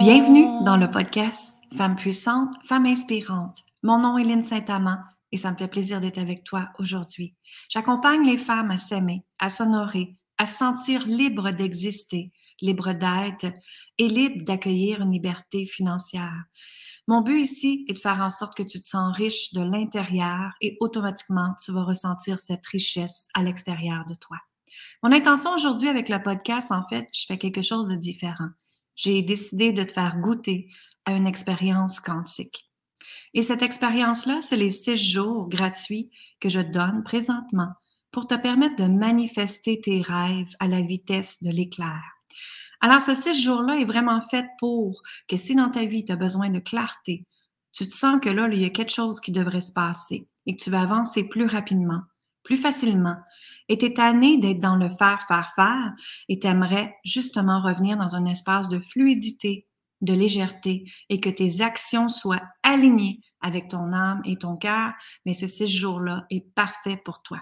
Bienvenue dans le podcast Femmes puissantes, Femmes inspirantes. Mon nom est Lynne Saint-Amand et ça me fait plaisir d'être avec toi aujourd'hui. J'accompagne les femmes à s'aimer, à s'honorer, à se sentir libres d'exister, libres d'être et libres d'accueillir une liberté financière. Mon but ici est de faire en sorte que tu te sens riche de l'intérieur et automatiquement tu vas ressentir cette richesse à l'extérieur de toi. Mon intention aujourd'hui avec le podcast, en fait, je fais quelque chose de différent j'ai décidé de te faire goûter à une expérience quantique. Et cette expérience-là, c'est les six jours gratuits que je donne présentement pour te permettre de manifester tes rêves à la vitesse de l'éclair. Alors, ce six jours-là est vraiment fait pour que si dans ta vie, tu as besoin de clarté, tu te sens que là, il y a quelque chose qui devrait se passer et que tu vas avancer plus rapidement, plus facilement, et tu es tanné d'être dans le faire, faire, faire, et tu aimerais justement revenir dans un espace de fluidité, de légèreté, et que tes actions soient alignées avec ton âme et ton cœur, mais ce séjour-là est parfait pour toi.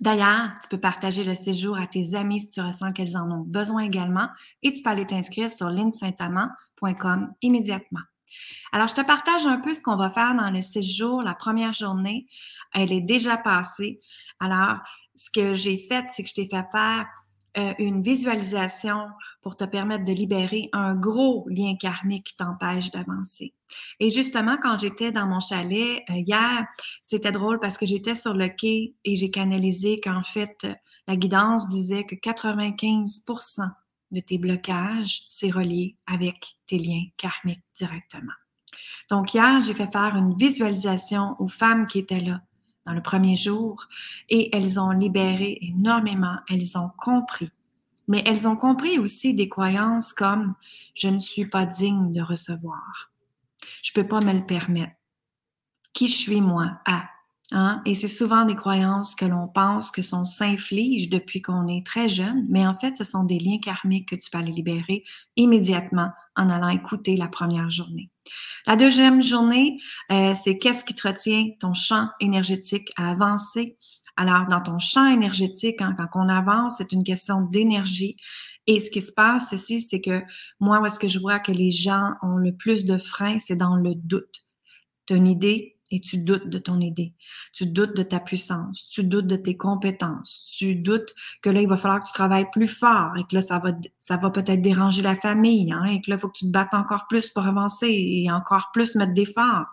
D'ailleurs, tu peux partager le séjour à tes amis si tu ressens qu'elles en ont besoin également, et tu peux aller t'inscrire sur linsaintamant.com immédiatement. Alors, je te partage un peu ce qu'on va faire dans le séjour. La première journée, elle est déjà passée. Alors, ce que j'ai fait, c'est que je t'ai fait faire euh, une visualisation pour te permettre de libérer un gros lien karmique qui t'empêche d'avancer. Et justement, quand j'étais dans mon chalet euh, hier, c'était drôle parce que j'étais sur le quai et j'ai canalisé qu'en fait, la guidance disait que 95% de tes blocages, c'est relié avec tes liens karmiques directement. Donc hier, j'ai fait faire une visualisation aux femmes qui étaient là le premier jour et elles ont libéré énormément, elles ont compris. Mais elles ont compris aussi des croyances comme je ne suis pas digne de recevoir. Je peux pas me le permettre. Qui je suis moi? Ah, Hein? Et c'est souvent des croyances que l'on pense que sont s'infligent depuis qu'on est très jeune, mais en fait, ce sont des liens karmiques que tu peux aller libérer immédiatement en allant écouter la première journée. La deuxième journée, euh, c'est qu'est-ce qui te retient ton champ énergétique à avancer? Alors, dans ton champ énergétique, hein, quand on avance, c'est une question d'énergie. Et ce qui se passe ici, c'est que moi, où est-ce que je vois que les gens ont le plus de freins, c'est dans le doute. Tu as une idée, et tu doutes de ton idée, tu doutes de ta puissance, tu doutes de tes compétences, tu doutes que là, il va falloir que tu travailles plus fort et que là, ça va, ça va peut-être déranger la famille hein, et que là, il faut que tu te battes encore plus pour avancer et encore plus mettre d'efforts.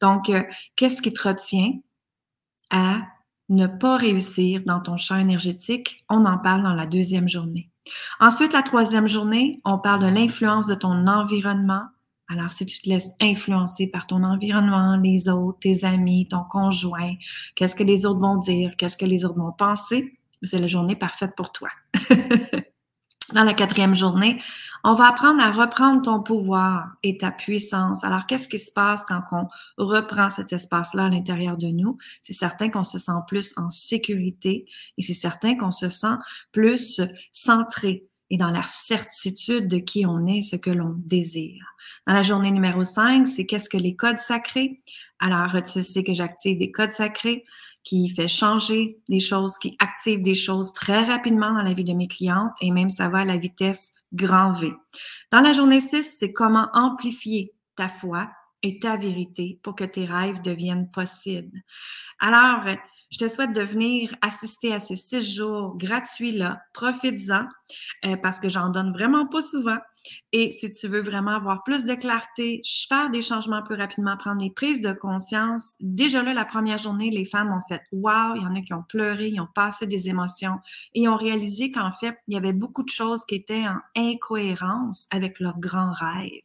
Donc, euh, qu'est-ce qui te retient à ne pas réussir dans ton champ énergétique? On en parle dans la deuxième journée. Ensuite, la troisième journée, on parle de l'influence de ton environnement alors, si tu te laisses influencer par ton environnement, les autres, tes amis, ton conjoint, qu'est-ce que les autres vont dire, qu'est-ce que les autres vont penser, c'est la journée parfaite pour toi. Dans la quatrième journée, on va apprendre à reprendre ton pouvoir et ta puissance. Alors, qu'est-ce qui se passe quand on reprend cet espace-là à l'intérieur de nous? C'est certain qu'on se sent plus en sécurité et c'est certain qu'on se sent plus centré et dans la certitude de qui on est, ce que l'on désire. Dans la journée numéro 5, c'est qu'est-ce que les codes sacrés? Alors, tu sais que j'active des codes sacrés qui fait changer des choses, qui active des choses très rapidement dans la vie de mes clientes et même ça va à la vitesse grand V. Dans la journée 6, c'est comment amplifier ta foi et ta vérité pour que tes rêves deviennent possibles. Alors, je te souhaite de venir assister à ces six jours gratuits-là. Profites-en euh, parce que j'en donne vraiment pas souvent. Et si tu veux vraiment avoir plus de clarté, faire des changements plus rapidement, prendre des prises de conscience, déjà là, la première journée, les femmes ont fait Wow, il y en a qui ont pleuré, ils ont passé des émotions et ont réalisé qu'en fait, il y avait beaucoup de choses qui étaient en incohérence avec leurs grands rêves.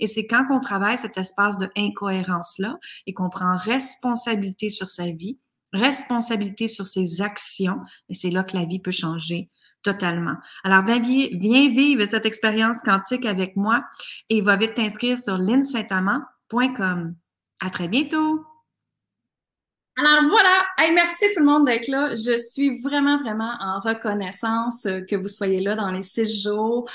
Et c'est quand on travaille cet espace de incohérence-là et qu'on prend responsabilité sur sa vie, responsabilité sur ses actions, et c'est là que la vie peut changer totalement. Alors, viens, vivre cette expérience quantique avec moi et va vite t'inscrire sur linsaintamant.com. À très bientôt! Alors voilà, hey, merci tout le monde d'être là. Je suis vraiment, vraiment en reconnaissance que vous soyez là dans les six jours.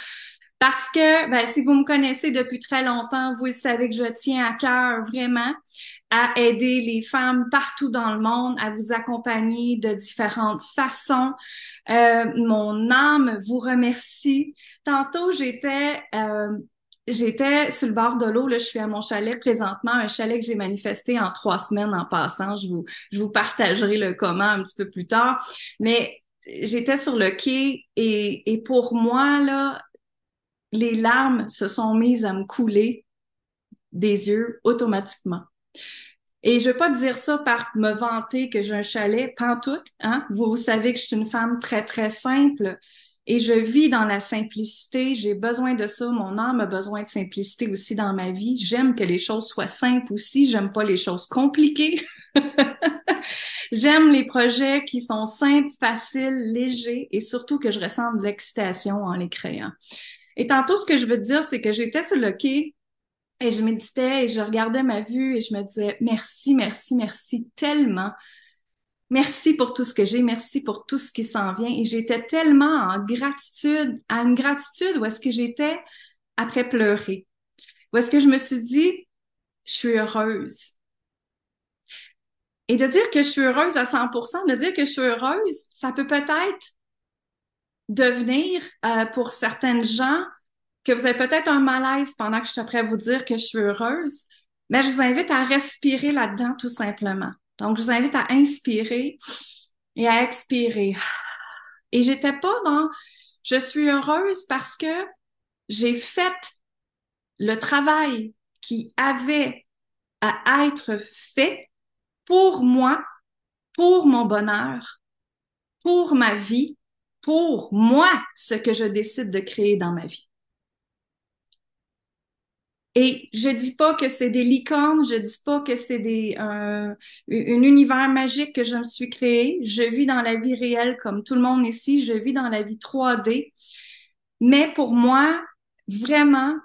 Parce que ben, si vous me connaissez depuis très longtemps, vous savez que je tiens à cœur vraiment à aider les femmes partout dans le monde, à vous accompagner de différentes façons. Euh, mon âme vous remercie. Tantôt, j'étais euh, j'étais sur le bord de l'eau, là, je suis à mon chalet présentement, un chalet que j'ai manifesté en trois semaines en passant. Je vous, je vous partagerai le comment un petit peu plus tard. Mais j'étais sur le quai et, et pour moi, là, les larmes se sont mises à me couler des yeux automatiquement. Et je veux pas dire ça par me vanter que j'ai un chalet, pantoute, hein. Vous, vous savez que je suis une femme très, très simple et je vis dans la simplicité. J'ai besoin de ça. Mon âme a besoin de simplicité aussi dans ma vie. J'aime que les choses soient simples aussi. J'aime pas les choses compliquées. J'aime les projets qui sont simples, faciles, légers et surtout que je ressens de l'excitation en les créant. Et tantôt, ce que je veux dire, c'est que j'étais sur le quai et je méditais et je regardais ma vue et je me disais merci, merci, merci tellement. Merci pour tout ce que j'ai, merci pour tout ce qui s'en vient. Et j'étais tellement en gratitude, à une gratitude où est-ce que j'étais après pleurer. Où est-ce que je me suis dit, je suis heureuse. Et de dire que je suis heureuse à 100%, de dire que je suis heureuse, ça peut peut-être devenir euh, pour certaines gens que vous avez peut-être un malaise pendant que je suis prêt à vous dire que je suis heureuse, mais je vous invite à respirer là-dedans tout simplement. Donc, je vous invite à inspirer et à expirer. Et j'étais pas dans je suis heureuse parce que j'ai fait le travail qui avait à être fait pour moi, pour mon bonheur, pour ma vie, pour moi, ce que je décide de créer dans ma vie. Et je dis pas que c'est des licornes, je dis pas que c'est des un, un univers magique que je me suis créé. Je vis dans la vie réelle comme tout le monde ici, je vis dans la vie 3D. Mais pour moi, vraiment,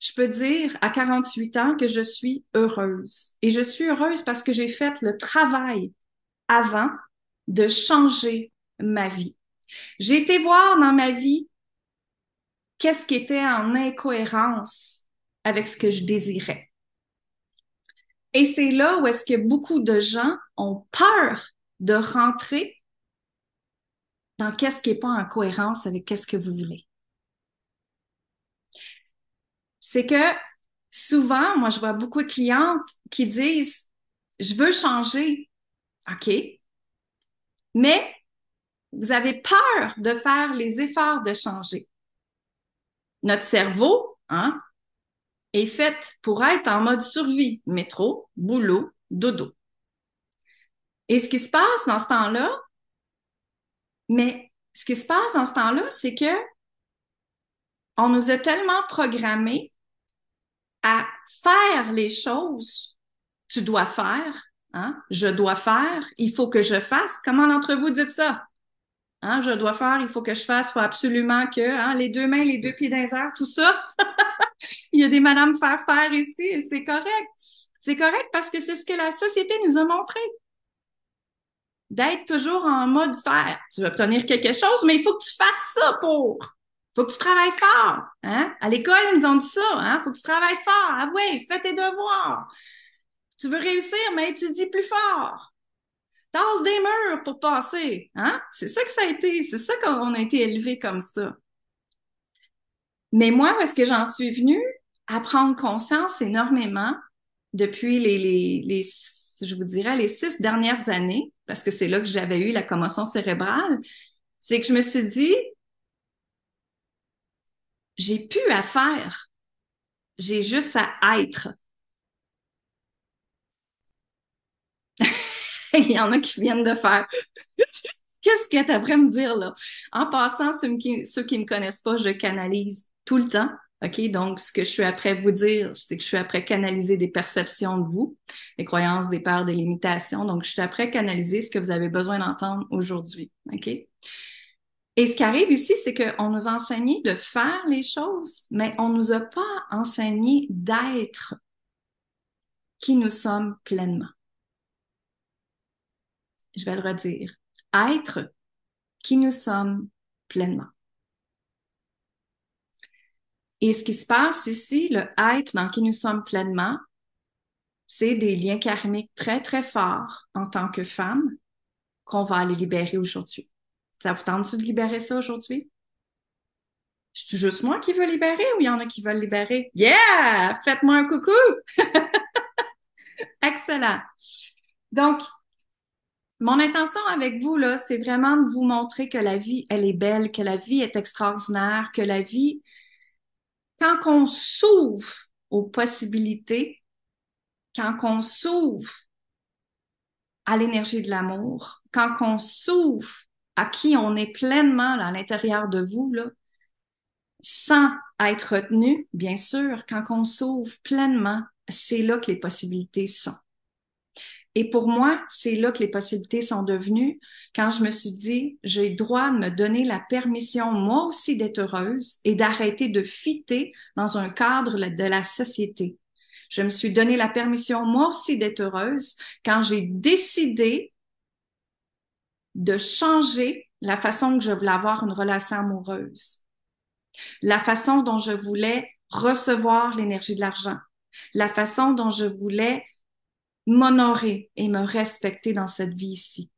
je peux dire à 48 ans que je suis heureuse. Et je suis heureuse parce que j'ai fait le travail avant de changer ma vie. J'ai été voir dans ma vie qu'est-ce qui était en incohérence avec ce que je désirais. Et c'est là où est-ce que beaucoup de gens ont peur de rentrer dans qu'est-ce qui n'est pas en cohérence avec qu'est-ce que vous voulez. C'est que souvent, moi, je vois beaucoup de clientes qui disent, je veux changer. OK. Mais vous avez peur de faire les efforts de changer. Notre cerveau, hein, est faite pour être en mode survie, métro, boulot, dodo. Et ce qui se passe dans ce temps-là, mais ce qui se passe dans ce temps-là, c'est que on nous a tellement programmés à faire les choses tu dois faire, hein? je dois faire, il faut que je fasse. Comment d'entre vous dites ça? Hein? Je dois faire, il faut que je fasse, faut absolument que hein? les deux mains, les deux pieds dans les tout ça. il y a des madames faire faire ici et c'est correct. C'est correct parce que c'est ce que la société nous a montré. D'être toujours en mode faire. Tu veux obtenir quelque chose, mais il faut que tu fasses ça pour. Faut que tu travailles fort. Hein? À l'école, ils nous ont dit ça. Hein? Faut que tu travailles fort. Ah oui, fais tes devoirs. Tu veux réussir, mais étudie plus fort. Tasse des murs pour passer. Hein? C'est ça que ça a été. C'est ça qu'on a été élevé comme ça. Mais moi, est-ce que j'en suis venue? À prendre conscience énormément depuis les, les, les, je vous dirais, les six dernières années, parce que c'est là que j'avais eu la commotion cérébrale, c'est que je me suis dit, j'ai plus à faire. J'ai juste à être. Il y en a qui viennent de faire. Qu'est-ce que tu me dire là? En passant, ceux qui, ceux qui me connaissent pas, je canalise tout le temps. OK? Donc, ce que je suis après vous dire, c'est que je suis après canaliser des perceptions de vous, des croyances, des peurs, des limitations. Donc, je suis après canaliser ce que vous avez besoin d'entendre aujourd'hui. OK? Et ce qui arrive ici, c'est qu'on nous a enseigné de faire les choses, mais on nous a pas enseigné d'être qui nous sommes pleinement. Je vais le redire. Être qui nous sommes pleinement. Et ce qui se passe ici, le être dans qui nous sommes pleinement, c'est des liens karmiques très, très forts en tant que femme qu'on va aller libérer aujourd'hui. Ça vous tente de libérer ça aujourd'hui? C'est juste moi qui veux libérer ou il y en a qui veulent libérer? Yeah! Faites-moi un coucou! Excellent. Donc, mon intention avec vous, là, c'est vraiment de vous montrer que la vie, elle est belle, que la vie est extraordinaire, que la vie, quand on s'ouvre aux possibilités, quand on s'ouvre à l'énergie de l'amour, quand on s'ouvre à qui on est pleinement à l'intérieur de vous, là, sans être retenu, bien sûr, quand on s'ouvre pleinement, c'est là que les possibilités sont. Et pour moi, c'est là que les possibilités sont devenues. Quand je me suis dit, j'ai droit de me donner la permission, moi aussi, d'être heureuse et d'arrêter de fitter dans un cadre de la société. Je me suis donné la permission, moi aussi, d'être heureuse quand j'ai décidé de changer la façon que je voulais avoir une relation amoureuse, la façon dont je voulais recevoir l'énergie de l'argent, la façon dont je voulais m'honorer et me respecter dans cette vie-ci.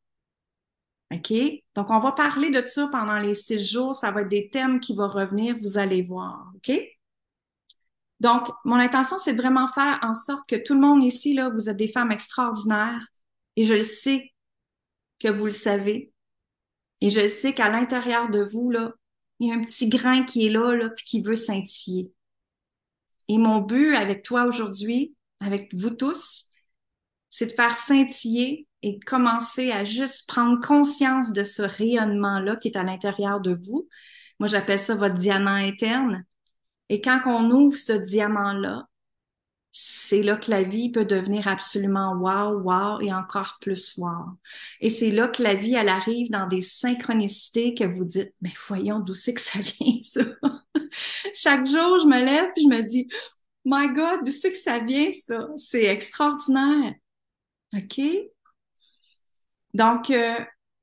OK? Donc, on va parler de ça pendant les six jours. Ça va être des thèmes qui vont revenir, vous allez voir. OK? Donc, mon intention, c'est de vraiment faire en sorte que tout le monde ici, là, vous êtes des femmes extraordinaires et je le sais que vous le savez. Et je sais qu'à l'intérieur de vous, là, il y a un petit grain qui est là, là, qui veut scintiller. Et mon but avec toi aujourd'hui, avec vous tous, c'est de faire scintiller et de commencer à juste prendre conscience de ce rayonnement-là qui est à l'intérieur de vous. Moi, j'appelle ça votre diamant interne. Et quand on ouvre ce diamant-là, c'est là que la vie peut devenir absolument wow, wow et encore plus wow. Et c'est là que la vie, elle arrive dans des synchronicités que vous dites, mais voyons d'où c'est que ça vient, ça. Chaque jour, je me lève et je me dis, my God, d'où c'est que ça vient, ça? C'est extraordinaire. OK? Donc, euh,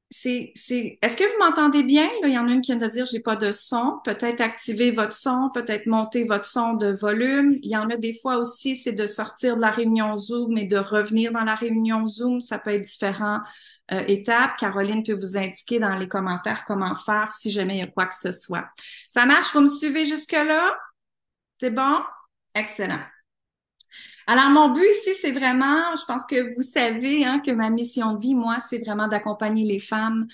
c'est, c'est, est-ce que vous m'entendez bien? il y en a une qui vient de dire j'ai pas de son. Peut-être activer votre son, peut-être monter votre son de volume. Il y en a des fois aussi, c'est de sortir de la réunion Zoom et de revenir dans la réunion Zoom. Ça peut être différentes euh, étapes. Caroline peut vous indiquer dans les commentaires comment faire si jamais il y a quoi que ce soit. Ça marche? Vous me suivez jusque-là? C'est bon? Excellent. Alors, mon but ici, c'est vraiment, je pense que vous savez hein, que ma mission de vie, moi, c'est vraiment d'accompagner les femmes,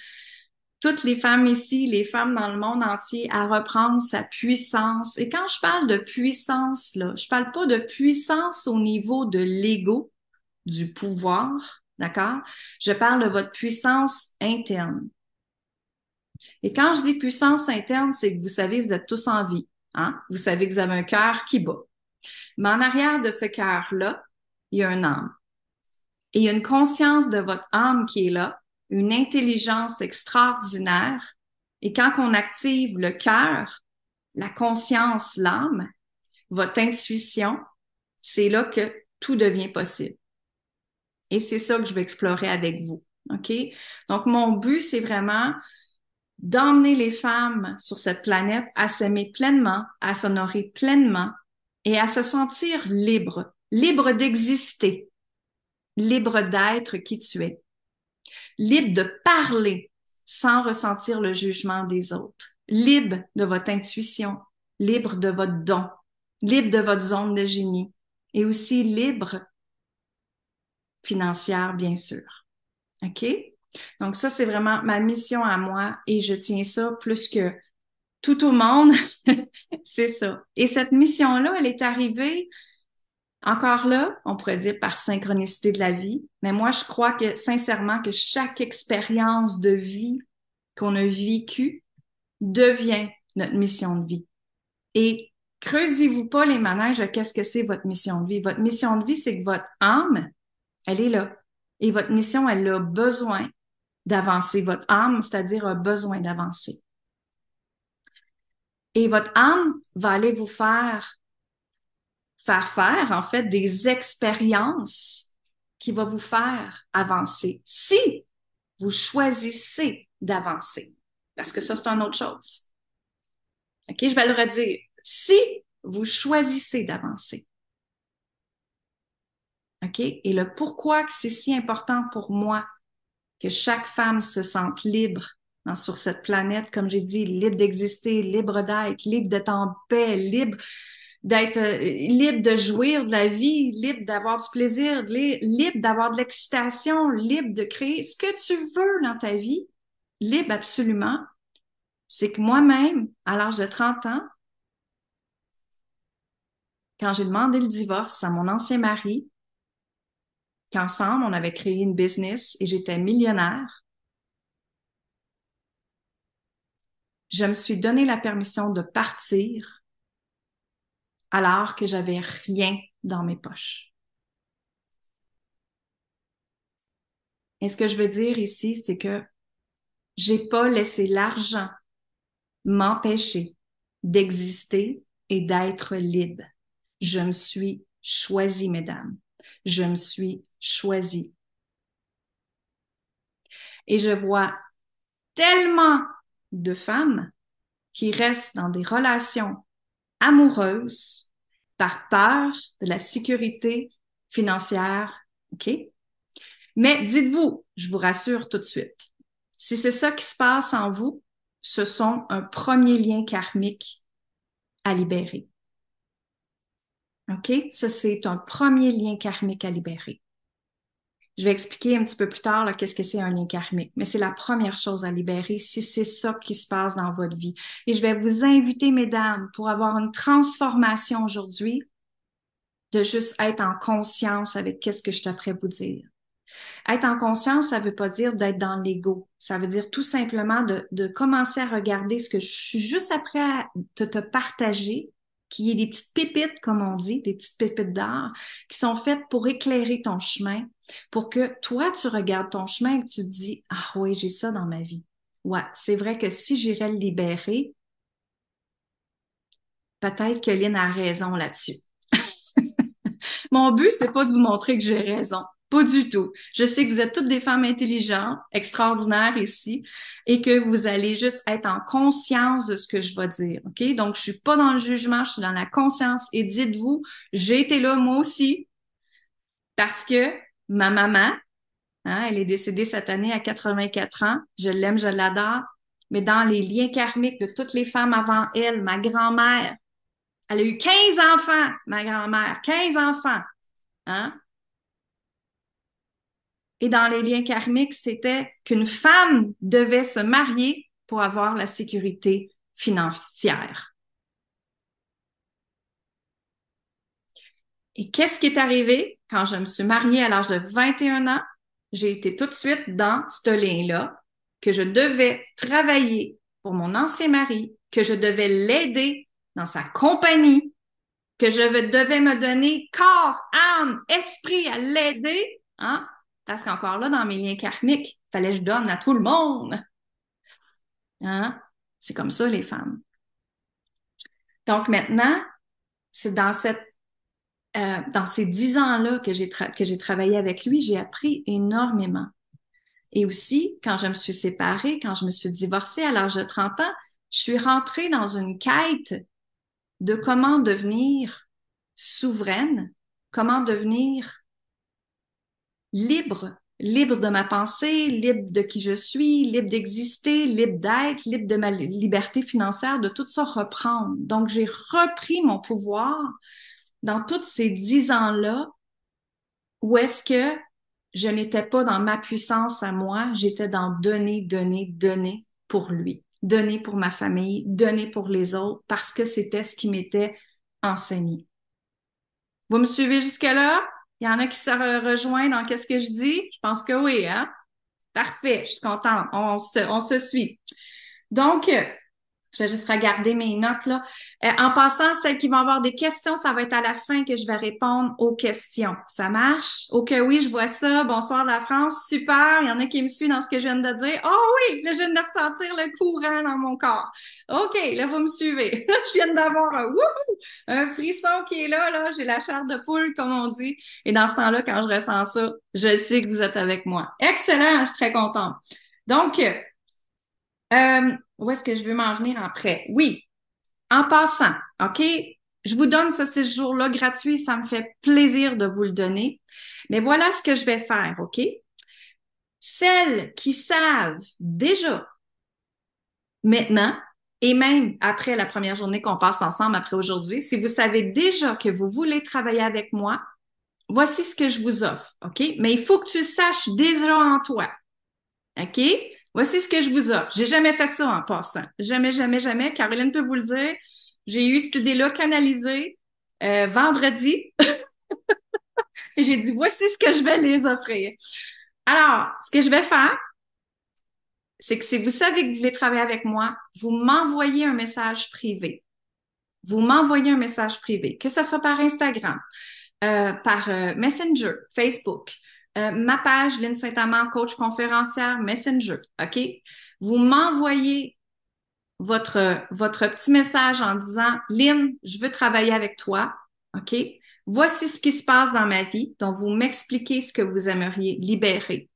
toutes les femmes ici, les femmes dans le monde entier, à reprendre sa puissance. Et quand je parle de puissance, là, je parle pas de puissance au niveau de l'ego, du pouvoir, d'accord? Je parle de votre puissance interne. Et quand je dis puissance interne, c'est que vous savez, vous êtes tous en vie. Hein? Vous savez que vous avez un cœur qui bat. Mais en arrière de ce cœur-là, il y a un âme. Et il y a une conscience de votre âme qui est là, une intelligence extraordinaire. Et quand on active le cœur, la conscience, l'âme, votre intuition, c'est là que tout devient possible. Et c'est ça que je vais explorer avec vous. OK? Donc, mon but, c'est vraiment d'emmener les femmes sur cette planète à s'aimer pleinement, à s'honorer pleinement, et à se sentir libre, libre d'exister, libre d'être qui tu es, libre de parler sans ressentir le jugement des autres, libre de votre intuition, libre de votre don, libre de votre zone de génie et aussi libre financière, bien sûr. OK? Donc ça, c'est vraiment ma mission à moi et je tiens ça plus que tout au monde. c'est ça. Et cette mission-là, elle est arrivée encore là, on pourrait dire par synchronicité de la vie, mais moi, je crois que sincèrement que chaque expérience de vie qu'on a vécue devient notre mission de vie. Et creusez-vous pas les manèges qu'est-ce que c'est votre mission de vie. Votre mission de vie, c'est que votre âme, elle est là. Et votre mission, elle a besoin d'avancer. Votre âme, c'est-à-dire a besoin d'avancer. Et votre âme va aller vous faire faire faire, en fait, des expériences qui vont vous faire avancer. Si vous choisissez d'avancer. Parce que ça, c'est une autre chose. OK? Je vais le redire. Si vous choisissez d'avancer. OK? Et le pourquoi que c'est si important pour moi que chaque femme se sente libre hein, sur cette planète, comme j'ai dit, libre d'exister, libre d'être, libre d'être en paix, libre d'être euh, libre de jouir de la vie, libre d'avoir du plaisir, libre d'avoir de l'excitation, libre de créer ce que tu veux dans ta vie, libre absolument, c'est que moi-même, à l'âge de 30 ans, quand j'ai demandé le divorce à mon ancien mari, qu'ensemble, on avait créé une business et j'étais millionnaire, je me suis donné la permission de partir alors que j'avais rien dans mes poches. Et ce que je veux dire ici, c'est que j'ai pas laissé l'argent m'empêcher d'exister et d'être libre. Je me suis choisie, mesdames. Je me suis choisie. Et je vois tellement de femmes qui restent dans des relations amoureuses par peur de la sécurité financière. OK? Mais dites-vous, je vous rassure tout de suite, si c'est ça qui se passe en vous, ce sont un premier lien karmique à libérer. OK? Ça, c'est un premier lien karmique à libérer. Je vais expliquer un petit peu plus tard qu'est-ce que c'est un lien karmique, mais c'est la première chose à libérer si c'est ça qui se passe dans votre vie. Et je vais vous inviter, mesdames, pour avoir une transformation aujourd'hui, de juste être en conscience avec qu'est-ce que je suis après vous dire. Être en conscience, ça veut pas dire d'être dans l'ego. Ça veut dire tout simplement de, de, commencer à regarder ce que je suis juste après à te, te partager qui est des petites pépites, comme on dit, des petites pépites d'art, qui sont faites pour éclairer ton chemin, pour que toi, tu regardes ton chemin et que tu te dis, ah oui, j'ai ça dans ma vie. Ouais, c'est vrai que si j'irais le libérer, peut-être que Lynn a raison là-dessus. Mon but, c'est pas de vous montrer que j'ai raison. Pas du tout. Je sais que vous êtes toutes des femmes intelligentes, extraordinaires ici, et que vous allez juste être en conscience de ce que je vais dire. OK? Donc, je suis pas dans le jugement, je suis dans la conscience. Et dites-vous, j'ai été là moi aussi, parce que ma maman, hein, elle est décédée cette année à 84 ans. Je l'aime, je l'adore. Mais dans les liens karmiques de toutes les femmes avant elle, ma grand-mère, elle a eu 15 enfants, ma grand-mère, 15 enfants. Hein? Et dans les liens karmiques, c'était qu'une femme devait se marier pour avoir la sécurité financière. Et qu'est-ce qui est arrivé? Quand je me suis mariée à l'âge de 21 ans? J'ai été tout de suite dans ce lien-là, que je devais travailler pour mon ancien mari, que je devais l'aider dans sa compagnie, que je devais me donner corps, âme, esprit à l'aider, hein, parce qu'encore là, dans mes liens karmiques, fallait que je donne à tout le monde. Hein? C'est comme ça, les femmes. Donc maintenant, c'est dans euh, ces dix ans-là que j'ai travaillé avec lui, j'ai appris énormément. Et aussi, quand je me suis séparée, quand je me suis divorcée à l'âge de 30 ans, je suis rentrée dans une quête de comment devenir souveraine, comment devenir libre, libre de ma pensée, libre de qui je suis, libre d'exister, libre d'être, libre de ma liberté financière, de tout ça reprendre. Donc, j'ai repris mon pouvoir dans tous ces dix ans-là où est-ce que je n'étais pas dans ma puissance à moi, j'étais dans donner, donner, donner pour lui, donner pour ma famille, donner pour les autres, parce que c'était ce qui m'était enseigné. Vous me suivez jusque-là? Il y en a qui se rejoignent dans qu'est-ce que je dis? Je pense que oui, hein? Parfait, je suis contente. On se, on se suit. Donc, je vais juste regarder mes notes là. Euh, en passant, celles qui vont avoir des questions, ça va être à la fin que je vais répondre aux questions. Ça marche? Ok, oui, je vois ça. Bonsoir la France. Super. Il y en a qui me suivent dans ce que je viens de dire. Oh oui, là, je viens de ressentir le courant dans mon corps. OK, là, vous me suivez. je viens d'avoir un un frisson qui est là, là. J'ai la chair de poule, comme on dit. Et dans ce temps-là, quand je ressens ça, je sais que vous êtes avec moi. Excellent, je suis très contente. Donc, euh, où est-ce que je veux m'en venir après? Oui, en passant, OK? Je vous donne ce séjour-là gratuit, ça me fait plaisir de vous le donner. Mais voilà ce que je vais faire, OK? Celles qui savent déjà maintenant, et même après la première journée qu'on passe ensemble, après aujourd'hui, si vous savez déjà que vous voulez travailler avec moi, voici ce que je vous offre, OK? Mais il faut que tu saches déjà en toi, OK? Voici ce que je vous offre. J'ai jamais fait ça en passant. Jamais, jamais, jamais. Caroline peut vous le dire. J'ai eu cette idée-là canalisée euh, vendredi. J'ai dit, voici ce que je vais les offrir. Alors, ce que je vais faire, c'est que si vous savez que vous voulez travailler avec moi, vous m'envoyez un message privé. Vous m'envoyez un message privé, que ce soit par Instagram, euh, par euh, Messenger, Facebook, euh, ma page Lynn Saint-Amand, coach conférencière, Messenger, OK? Vous m'envoyez votre, votre petit message en disant, Lynn, je veux travailler avec toi, OK? Voici ce qui se passe dans ma vie, donc vous m'expliquez ce que vous aimeriez libérer.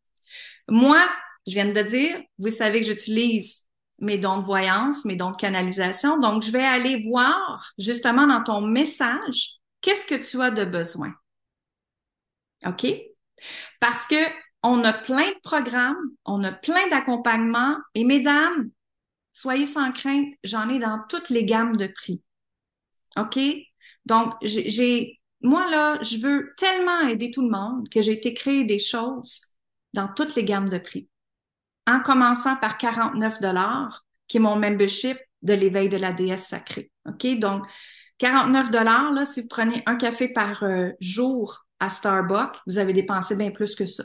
Moi, je viens de dire, vous savez que j'utilise mes dons de voyance, mes dons de canalisation. Donc, je vais aller voir justement dans ton message, qu'est-ce que tu as de besoin? OK? Parce que on a plein de programmes, on a plein d'accompagnements et mesdames, soyez sans crainte, j'en ai dans toutes les gammes de prix. OK? Donc, j'ai, moi là, je veux tellement aider tout le monde que j'ai été créer des choses dans toutes les gammes de prix en commençant par 49 dollars, qui est mon membership de l'éveil de la déesse sacrée. OK? Donc, 49 dollars, là, si vous prenez un café par euh, jour à Starbucks, vous avez dépensé bien plus que ça.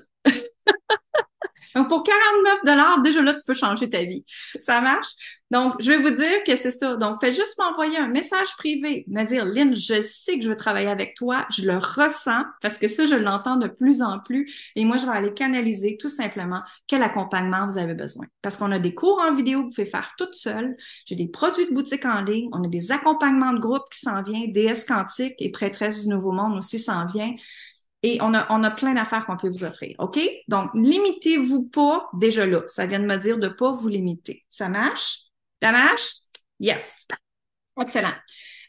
Donc, pour 49 dollars, déjà là, tu peux changer ta vie. Ça marche? Donc, je vais vous dire que c'est ça. Donc, faites juste m'envoyer un message privé, me dire, Lynn, je sais que je veux travailler avec toi, je le ressens, parce que ça, je l'entends de plus en plus, et moi, je vais aller canaliser tout simplement quel accompagnement vous avez besoin. Parce qu'on a des cours en vidéo que vous pouvez faire toute seule, j'ai des produits de boutique en ligne, on a des accompagnements de groupe qui s'en viennent, DS Quantique et Prêtresse du Nouveau Monde aussi s'en vient. Et on a, on a plein d'affaires qu'on peut vous offrir. OK? Donc, limitez-vous pas déjà là. Ça vient de me dire de pas vous limiter. Ça marche? Ça marche? Yes. Excellent.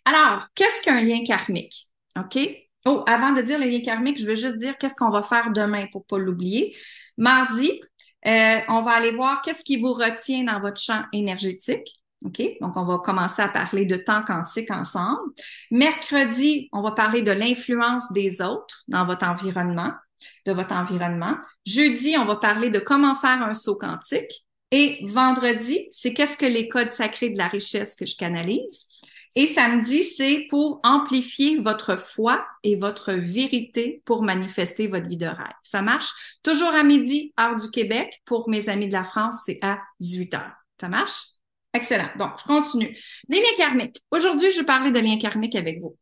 Alors, qu'est-ce qu'un lien karmique? OK? Oh, avant de dire le lien karmique, je veux juste dire qu'est-ce qu'on va faire demain pour pas l'oublier. Mardi, euh, on va aller voir qu'est-ce qui vous retient dans votre champ énergétique. OK? Donc, on va commencer à parler de temps quantique ensemble. Mercredi, on va parler de l'influence des autres dans votre environnement, de votre environnement. Jeudi, on va parler de comment faire un saut quantique. Et vendredi, c'est qu'est-ce que les codes sacrés de la richesse que je canalise. Et samedi, c'est pour amplifier votre foi et votre vérité pour manifester votre vie de rêve. Ça marche toujours à midi, heure du Québec. Pour mes amis de la France, c'est à 18 heures. Ça marche? Excellent. Donc, je continue. Les liens karmiques. Aujourd'hui, je vais parler de liens karmiques avec vous.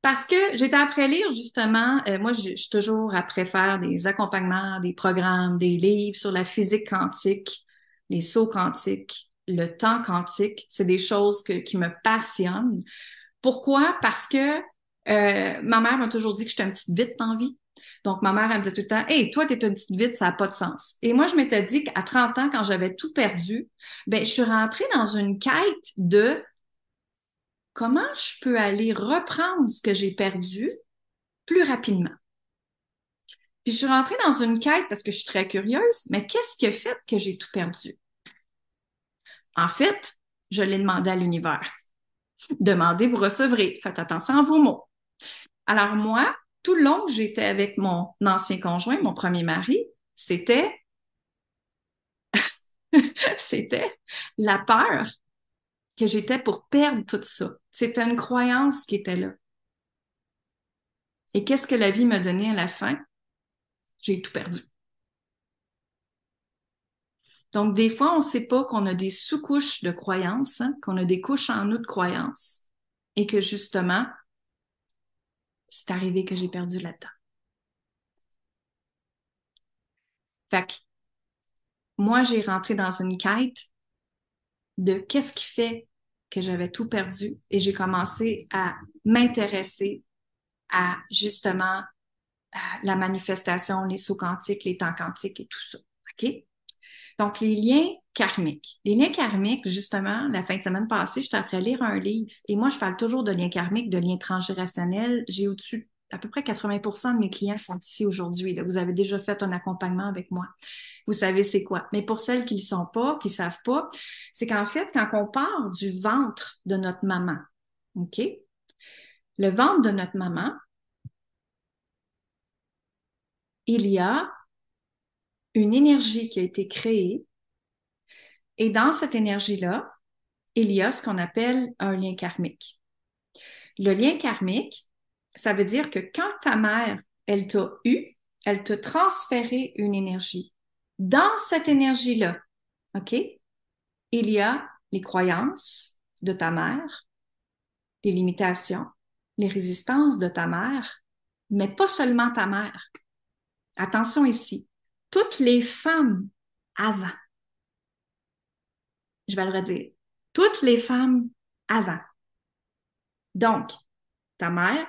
Parce que j'étais après lire justement, euh, moi je, suis toujours après faire des accompagnements, des programmes, des livres sur la physique quantique, les sauts quantiques, le temps quantique. C'est des choses qui me passionnent. Pourquoi? Parce que euh, ma mère m'a toujours dit que j'étais une petite bite en vie. Donc, ma mère, elle me disait tout le temps, Hey, toi, t'es une petite vite, ça n'a pas de sens. Et moi, je m'étais dit qu'à 30 ans, quand j'avais tout perdu, ben, je suis rentrée dans une quête de comment je peux aller reprendre ce que j'ai perdu plus rapidement. Puis je suis rentrée dans une quête parce que je suis très curieuse, mais qu'est-ce qui a fait que j'ai tout perdu? En fait, je l'ai demandé à l'univers. Demandez, vous recevrez. Faites attention à vos mots. Alors moi, tout le long que j'étais avec mon ancien conjoint, mon premier mari, c'était c'était la peur que j'étais pour perdre tout ça. C'était une croyance qui était là. Et qu'est-ce que la vie m'a donné à la fin? J'ai tout perdu. Donc, des fois, on ne sait pas qu'on a des sous-couches de croyances, hein, qu'on a des couches en nous de croyances, et que justement, c'est arrivé que j'ai perdu là-dedans. Fait que, moi, j'ai rentré dans une quête de qu'est-ce qui fait que j'avais tout perdu et j'ai commencé à m'intéresser à justement la manifestation, les sauts quantiques, les temps quantiques et tout ça. OK? Donc, les liens Les liens karmiques, justement, la fin de semaine passée, j'étais après lire un livre et moi, je parle toujours de liens karmiques, de liens transgénérationnels. J'ai au-dessus à peu près 80% de mes clients sont ici aujourd'hui. Vous avez déjà fait un accompagnement avec moi. Vous savez c'est quoi. Mais pour celles qui ne le sont pas, qui ne savent pas, c'est qu'en fait, quand on part du ventre de notre maman, OK? Le ventre de notre maman, il y a une énergie qui a été créée et dans cette énergie-là, il y a ce qu'on appelle un lien karmique. Le lien karmique, ça veut dire que quand ta mère, elle t'a eu, elle t'a transféré une énergie. Dans cette énergie-là, OK, il y a les croyances de ta mère, les limitations, les résistances de ta mère, mais pas seulement ta mère. Attention ici, toutes les femmes avant. Je vais le redire. Toutes les femmes avant. Donc, ta mère,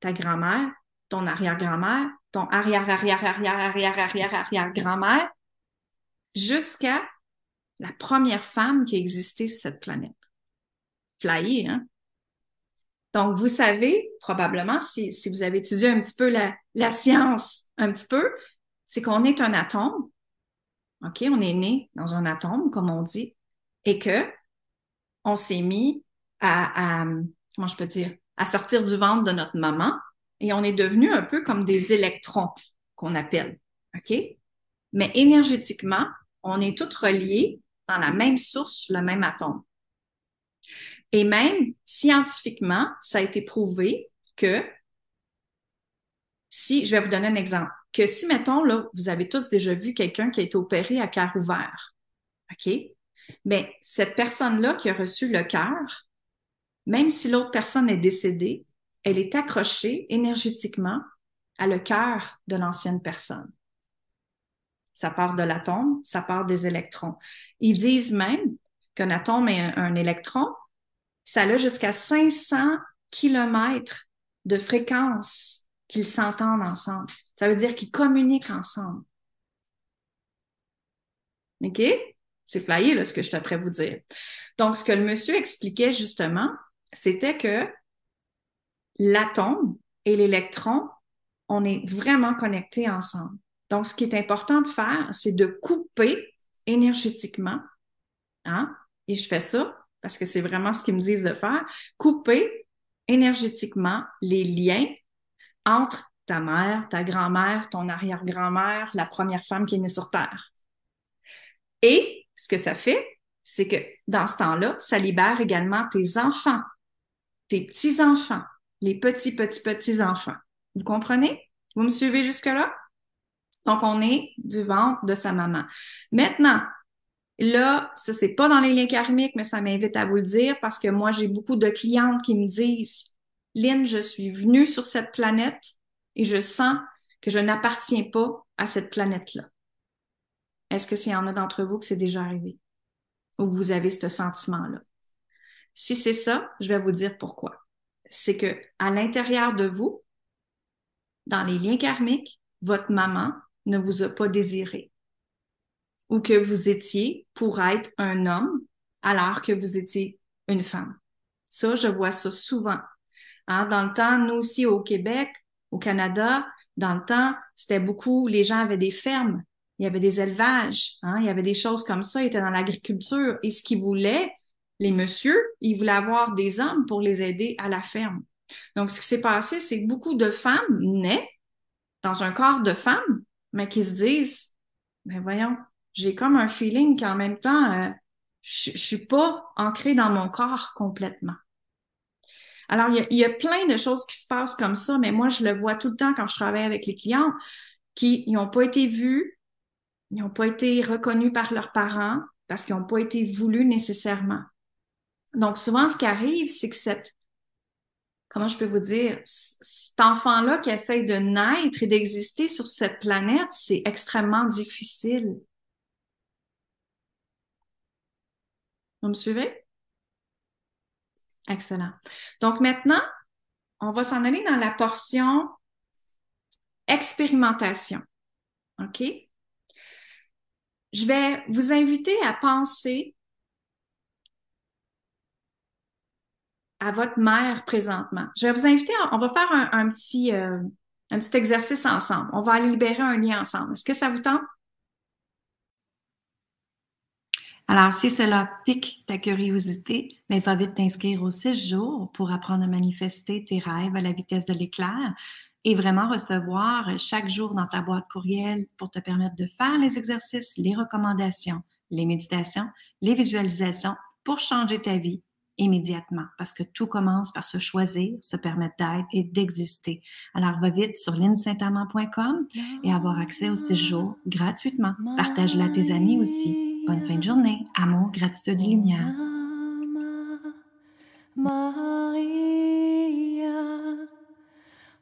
ta grand-mère, ton arrière-grand-mère, ton arrière-arrière-arrière-arrière-arrière-arrière-grand-mère, jusqu'à la première femme qui a existé sur cette planète. Flyé, hein? Donc, vous savez, probablement, si, si vous avez étudié un petit peu la, la science, un petit peu, c'est qu'on est un atome. OK? On est né dans un atome, comme on dit, et que on s'est mis à, comment je peux dire, à sortir du ventre de notre maman et on est devenu un peu comme des électrons qu'on appelle. OK? Mais énergétiquement, on est tous reliés dans la même source, le même atome. Et même scientifiquement, ça a été prouvé que si, je vais vous donner un exemple, que si, mettons, là, vous avez tous déjà vu quelqu'un qui a été opéré à cœur ouvert, OK? Mais cette personne-là qui a reçu le cœur, même si l'autre personne est décédée, elle est accrochée énergétiquement à le cœur de l'ancienne personne. Ça part de l'atome, ça part des électrons. Ils disent même qu'un atome et un, électron, ça a jusqu'à 500 kilomètres de fréquence qu'ils s'entendent ensemble. Ça veut dire qu'ils communiquent ensemble. OK? C'est flyé, là, ce que je suis vous dire. Donc, ce que le monsieur expliquait justement, c'était que l'atome et l'électron, on est vraiment connectés ensemble. Donc, ce qui est important de faire, c'est de couper énergétiquement, hein, et je fais ça parce que c'est vraiment ce qu'ils me disent de faire, couper énergétiquement les liens entre ta mère, ta grand-mère, ton arrière-grand-mère, la première femme qui est née sur Terre. Et ce que ça fait, c'est que dans ce temps-là, ça libère également tes enfants, tes petits-enfants, les petits, petits, petits enfants. Vous comprenez? Vous me suivez jusque-là? Donc, on est du ventre de sa maman. Maintenant, là, ça, c'est pas dans les liens karmiques, mais ça m'invite à vous le dire parce que moi, j'ai beaucoup de clientes qui me disent, Lynn, je suis venue sur cette planète et je sens que je n'appartiens pas à cette planète-là. Est-ce que s'il y en a d'entre vous que c'est déjà arrivé? Ou vous avez ce sentiment-là? Si c'est ça, je vais vous dire pourquoi c'est que à l'intérieur de vous, dans les liens karmiques, votre maman ne vous a pas désiré ou que vous étiez pour être un homme alors que vous étiez une femme. Ça, je vois ça souvent. Hein? Dans le temps, nous aussi au Québec, au Canada, dans le temps, c'était beaucoup, les gens avaient des fermes, il y avait des élevages, hein? il y avait des choses comme ça, ils étaient dans l'agriculture. Et ce qu'ils voulaient, les messieurs, ils voulaient avoir des hommes pour les aider à la ferme. Donc, ce qui s'est passé, c'est que beaucoup de femmes naissent dans un corps de femmes, mais qui se disent, ben voyons, j'ai comme un feeling qu'en même temps, euh, je, je suis pas ancrée dans mon corps complètement. Alors, il y, a, plein de choses qui se passent comme ça, mais moi, je le vois tout le temps quand je travaille avec les clients qui n'ont pas été vus, ils n'ont pas été reconnus par leurs parents parce qu'ils n'ont pas été voulus nécessairement. Donc, souvent, ce qui arrive, c'est que cette, comment je peux vous dire, cet enfant-là qui essaye de naître et d'exister sur cette planète, c'est extrêmement difficile. Vous me suivez? Excellent. Donc maintenant, on va s'en aller dans la portion expérimentation. OK? Je vais vous inviter à penser à votre mère présentement. Je vais vous inviter, on va faire un, petit, euh, un petit exercice ensemble. On va aller libérer un lien ensemble. Est-ce que ça vous tente? Alors, si cela pique ta curiosité, mais va vite t'inscrire aux six jours pour apprendre à manifester tes rêves à la vitesse de l'éclair et vraiment recevoir chaque jour dans ta boîte courriel pour te permettre de faire les exercices, les recommandations, les méditations, les visualisations pour changer ta vie immédiatement parce que tout commence par se choisir, se permettre d'être et d'exister. Alors, va vite sur linsaintamant.com et avoir accès aux six jours gratuitement. Partage-la à tes amis aussi. Bonne fin de journée. Amour, gratitude et lumière.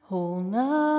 whole night.